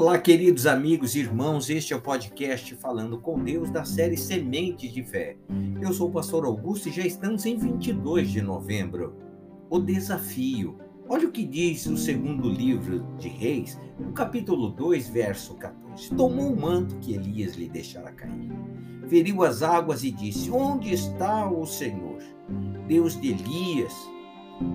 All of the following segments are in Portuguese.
Olá, queridos amigos e irmãos, este é o podcast Falando com Deus da série Sementes de Fé. Eu sou o pastor Augusto e já estamos em 22 de novembro. O desafio. Olha o que diz o segundo livro de Reis, no capítulo 2, verso 14. Tomou o manto que Elias lhe deixara cair, feriu as águas e disse: Onde está o Senhor, Deus de Elias?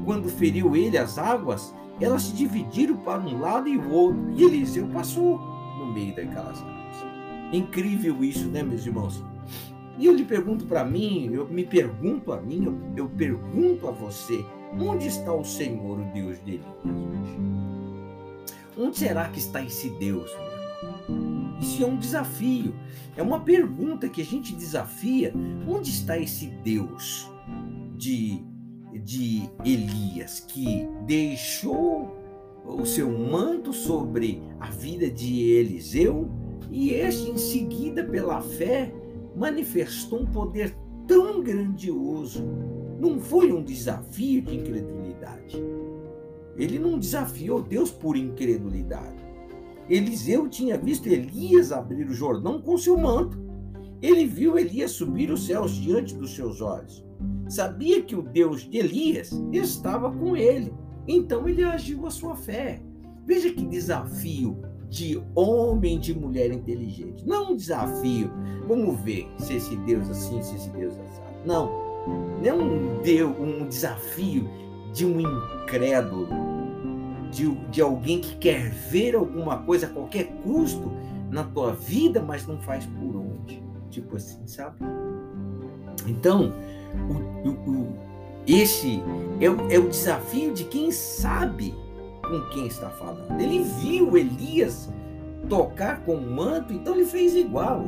Quando feriu ele as águas, elas se dividiram para um lado e o outro, e Eliseu passou no meio daquelas águas. Incrível isso, né, meus irmãos? E eu lhe pergunto para mim, eu me pergunto a mim, eu, eu, pergunto a você, onde está o Senhor, o Deus de Elias hoje? Onde será que está esse Deus, meu irmão? Isso é um desafio, é uma pergunta que a gente desafia. Onde está esse Deus de de Elias, que deixou o seu manto sobre a vida de Eliseu, e este, em seguida, pela fé, manifestou um poder tão grandioso. Não foi um desafio de incredulidade. Ele não desafiou Deus por incredulidade. Eliseu tinha visto Elias abrir o Jordão com seu manto. Ele viu Elias subir os céus diante dos seus olhos sabia que o Deus de Elias estava com ele. Então ele agiu a sua fé. Veja que desafio de homem, de mulher inteligente. Não um desafio, vamos ver se esse Deus assim, se esse Deus assim. Não, não é um, Deus, um desafio de um incrédulo, de, de alguém que quer ver alguma coisa a qualquer custo na tua vida, mas não faz por onde. Tipo assim, sabe? Então, o, o, esse é o, é o desafio de quem sabe com quem está falando. Ele viu Elias tocar com o manto, então ele fez igual.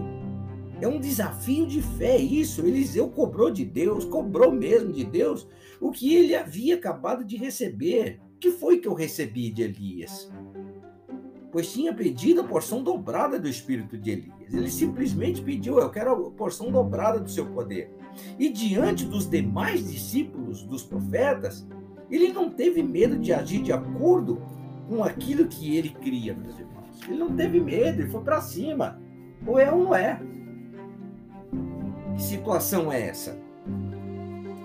É um desafio de fé isso. Eliseu cobrou de Deus, cobrou mesmo de Deus o que ele havia acabado de receber. O que foi que eu recebi de Elias? Pois tinha pedido a porção dobrada do espírito de Elias. Ele simplesmente pediu: Eu quero a porção dobrada do seu poder. E diante dos demais discípulos dos profetas, ele não teve medo de agir de acordo com aquilo que ele cria, meus irmãos. Ele não teve medo, ele foi para cima. Ou é ou não é. Que situação é essa?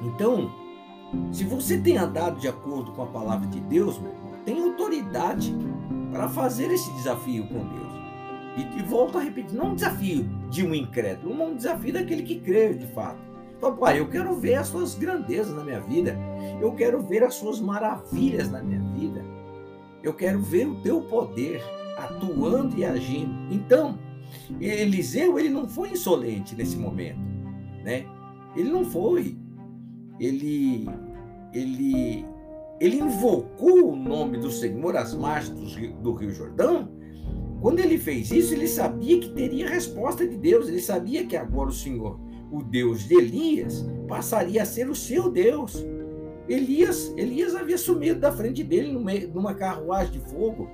Então, se você tem andado de acordo com a palavra de Deus, meu irmão, tem autoridade para fazer esse desafio com Deus. E, e volto a repetir, não um desafio de um incrédulo, mas um desafio daquele que crê de fato. Papai, eu quero ver as suas grandezas na minha vida. Eu quero ver as suas maravilhas na minha vida. Eu quero ver o teu poder atuando e agindo. Então, Eliseu, ele não foi insolente nesse momento, né? Ele não foi. Ele ele ele invocou o nome do Senhor às margens do Rio Jordão. Quando ele fez isso, ele sabia que teria resposta de Deus. Ele sabia que agora o Senhor o Deus de Elias passaria a ser o seu Deus. Elias, Elias havia sumido da frente dele numa carruagem de fogo.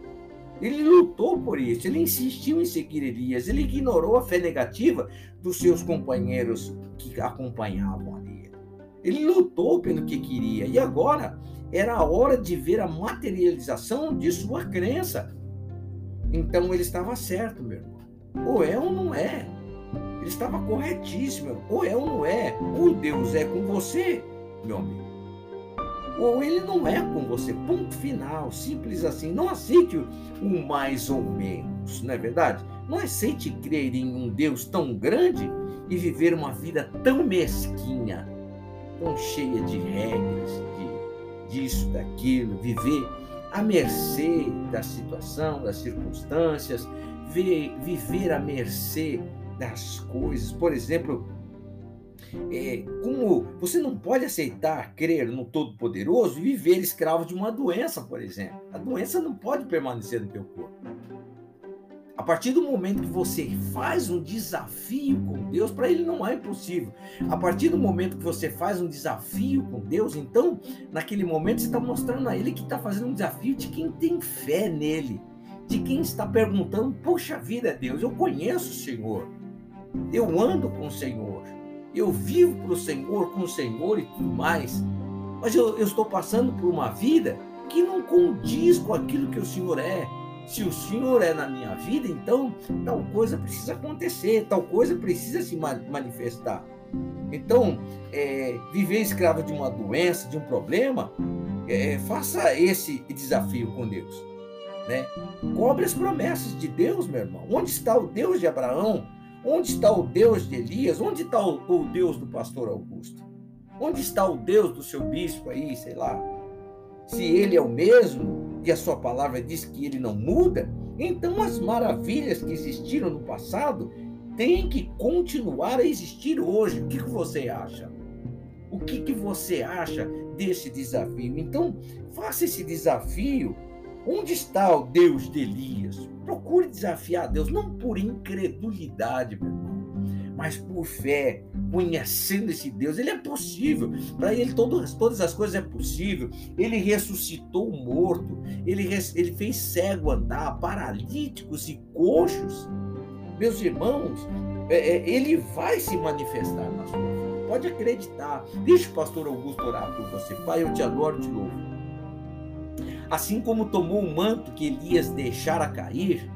Ele lutou por isso, ele insistiu em seguir Elias, ele ignorou a fé negativa dos seus companheiros que acompanhavam ali. Ele lutou pelo que queria e agora era a hora de ver a materialização de sua crença. Então ele estava certo, meu irmão. Ou é ou não é. Ele estava corretíssimo. Ou é ou não é. Ou Deus é com você, meu amigo. Ou ele não é com você. Ponto final. Simples assim. Não aceite o mais ou menos, não é verdade? Não aceite crer em um Deus tão grande e viver uma vida tão mesquinha, tão cheia de regras, de disso, daquilo, viver à mercê da situação, das circunstâncias, viver à mercê das coisas. Por exemplo, é, como você não pode aceitar crer no Todo-Poderoso e viver escravo de uma doença, por exemplo. A doença não pode permanecer no teu corpo. A partir do momento que você faz um desafio com Deus, para Ele não é impossível. A partir do momento que você faz um desafio com Deus, então, naquele momento, você está mostrando a Ele que está fazendo um desafio de quem tem fé nele, de quem está perguntando: Poxa vida, Deus, eu conheço o Senhor. Eu ando com o Senhor. Eu vivo para o Senhor, com o Senhor e tudo mais. Mas eu, eu estou passando por uma vida que não condiz com aquilo que o Senhor é. Se o Senhor é na minha vida, então tal coisa precisa acontecer, tal coisa precisa se manifestar. Então, é, viver escravo de uma doença, de um problema, é, faça esse desafio com Deus. Né? Cobre as promessas de Deus, meu irmão. Onde está o Deus de Abraão? Onde está o Deus de Elias? Onde está o, o Deus do pastor Augusto? Onde está o Deus do seu bispo aí, sei lá? Se ele é o mesmo, e a sua palavra diz que ele não muda, então as maravilhas que existiram no passado têm que continuar a existir hoje. O que, que você acha? O que, que você acha desse desafio? Então, faça esse desafio. Onde está o Deus de Elias? Procure desafiar Deus, não por incredulidade, meu irmão, mas por fé, conhecendo esse Deus. Ele é possível. Para ele, todas, todas as coisas é possível. Ele ressuscitou o morto. Ele, ele fez cego andar, paralíticos e coxos. Meus irmãos, é, é, ele vai se manifestar na sua vida. Pode acreditar. Deixa o pastor Augusto orar por você. Pai, eu te adoro de novo. Assim como tomou o manto que Elias deixara cair,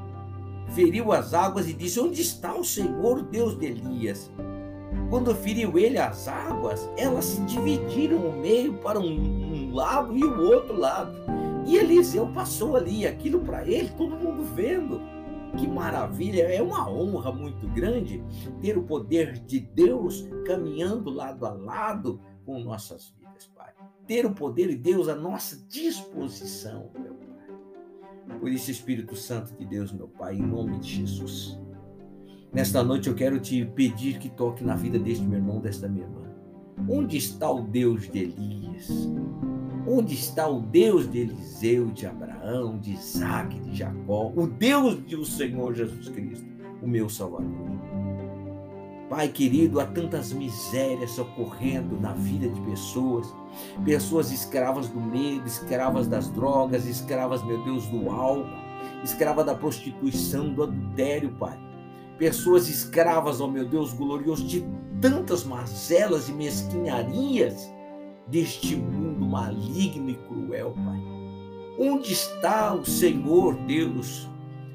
feriu as águas e disse: Onde está o Senhor, Deus de Elias? Quando feriu ele as águas, elas se dividiram o meio para um, um lado e o outro lado. E Eliseu passou ali, aquilo para ele, todo mundo vendo. Que maravilha, é uma honra muito grande ter o poder de Deus caminhando lado a lado com nossas vidas, Pai. Ter o poder de Deus à nossa disposição, meu Pai. Por isso, Espírito Santo de Deus, meu Pai, em nome de Jesus. Nesta noite eu quero te pedir que toque na vida deste meu irmão, desta minha irmã. Onde está o Deus de Elias? Onde está o Deus de Eliseu, de Abraão, de Isaac, de Jacó? O Deus do Senhor Jesus Cristo, o meu Salvador. Pai querido, há tantas misérias ocorrendo na vida de pessoas, pessoas escravas do medo, escravas das drogas, escravas, meu Deus, do álcool, escrava da prostituição, do adultério, Pai. Pessoas escravas, ó meu Deus glorioso, de tantas mazelas e mesquinharias deste mundo maligno e cruel, Pai. Onde está o Senhor, Deus,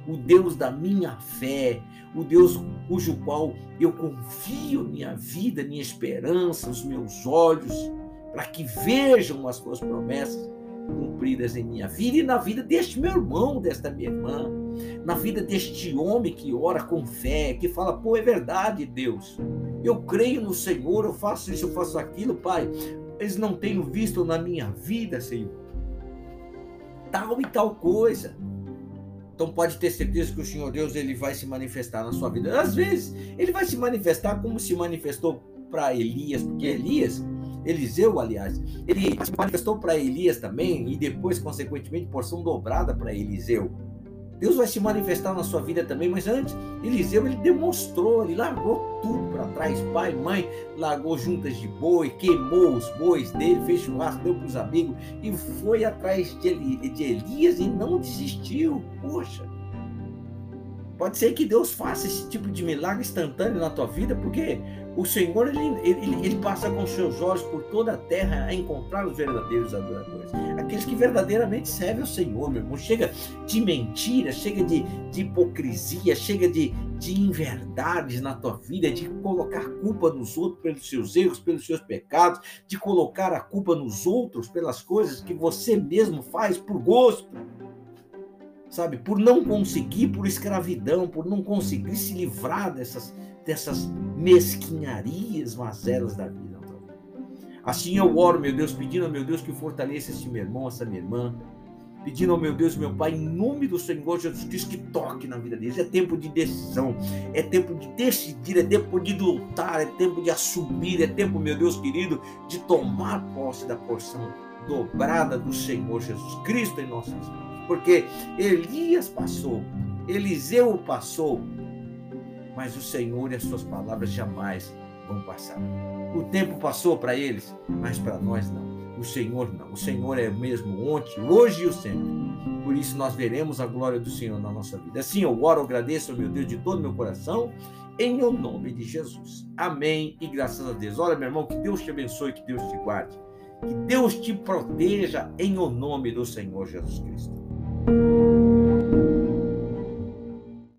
o Deus da minha fé, o Deus cujo qual eu confio minha vida, minha esperança, os meus olhos, para que vejam as tuas promessas cumpridas em minha vida e na vida deste meu irmão, desta minha irmã, na vida deste homem que ora com fé, que fala, pô, é verdade, Deus. Eu creio no Senhor, eu faço isso, eu faço aquilo, Pai eles não tenho visto na minha vida, Senhor. Tal e tal coisa. Então pode ter certeza que o Senhor Deus ele vai se manifestar na sua vida. Às vezes ele vai se manifestar como se manifestou para Elias, porque Elias, Eliseu, aliás, ele se manifestou para Elias também e depois consequentemente porção dobrada para Eliseu. Deus vai se manifestar na sua vida também, mas antes, Eliseu ele demonstrou, ele largou tudo para trás, pai, mãe, largou juntas de boi, queimou os bois dele, fez churrasco, deu para os amigos e foi atrás de, Elias e não desistiu. Poxa, pode ser que Deus faça esse tipo de milagre instantâneo na tua vida, porque o Senhor, ele, ele, ele passa com seus olhos por toda a terra a encontrar os verdadeiros adoradores. Aqueles que verdadeiramente servem ao Senhor, meu irmão. Chega de mentira, chega de, de hipocrisia, chega de, de inverdades na tua vida, de colocar culpa nos outros pelos seus erros, pelos seus pecados, de colocar a culpa nos outros pelas coisas que você mesmo faz por gosto sabe? Por não conseguir, por escravidão, por não conseguir se livrar dessas, dessas mesquinharias, mazelas da vida. Assim eu oro, meu Deus, pedindo ao meu Deus que fortaleça esse meu irmão, essa minha irmã, pedindo ao meu Deus, meu Pai, em nome do Senhor Jesus Cristo, que toque na vida deles. É tempo de decisão, é tempo de decidir, é tempo de lutar, é tempo de assumir, é tempo, meu Deus querido, de tomar posse da porção dobrada do Senhor Jesus Cristo em nossas vidas porque Elias passou, Eliseu passou, mas o Senhor e as suas palavras jamais vão passar. O tempo passou para eles, mas para nós não. O Senhor não. O Senhor é o mesmo ontem, hoje e o sempre. Por isso nós veremos a glória do Senhor na nossa vida. Assim eu oro, agradeço meu Deus de todo meu coração, em o nome de Jesus. Amém e graças a Deus. Olha, meu irmão, que Deus te abençoe, que Deus te guarde. Que Deus te proteja em o nome do Senhor Jesus Cristo.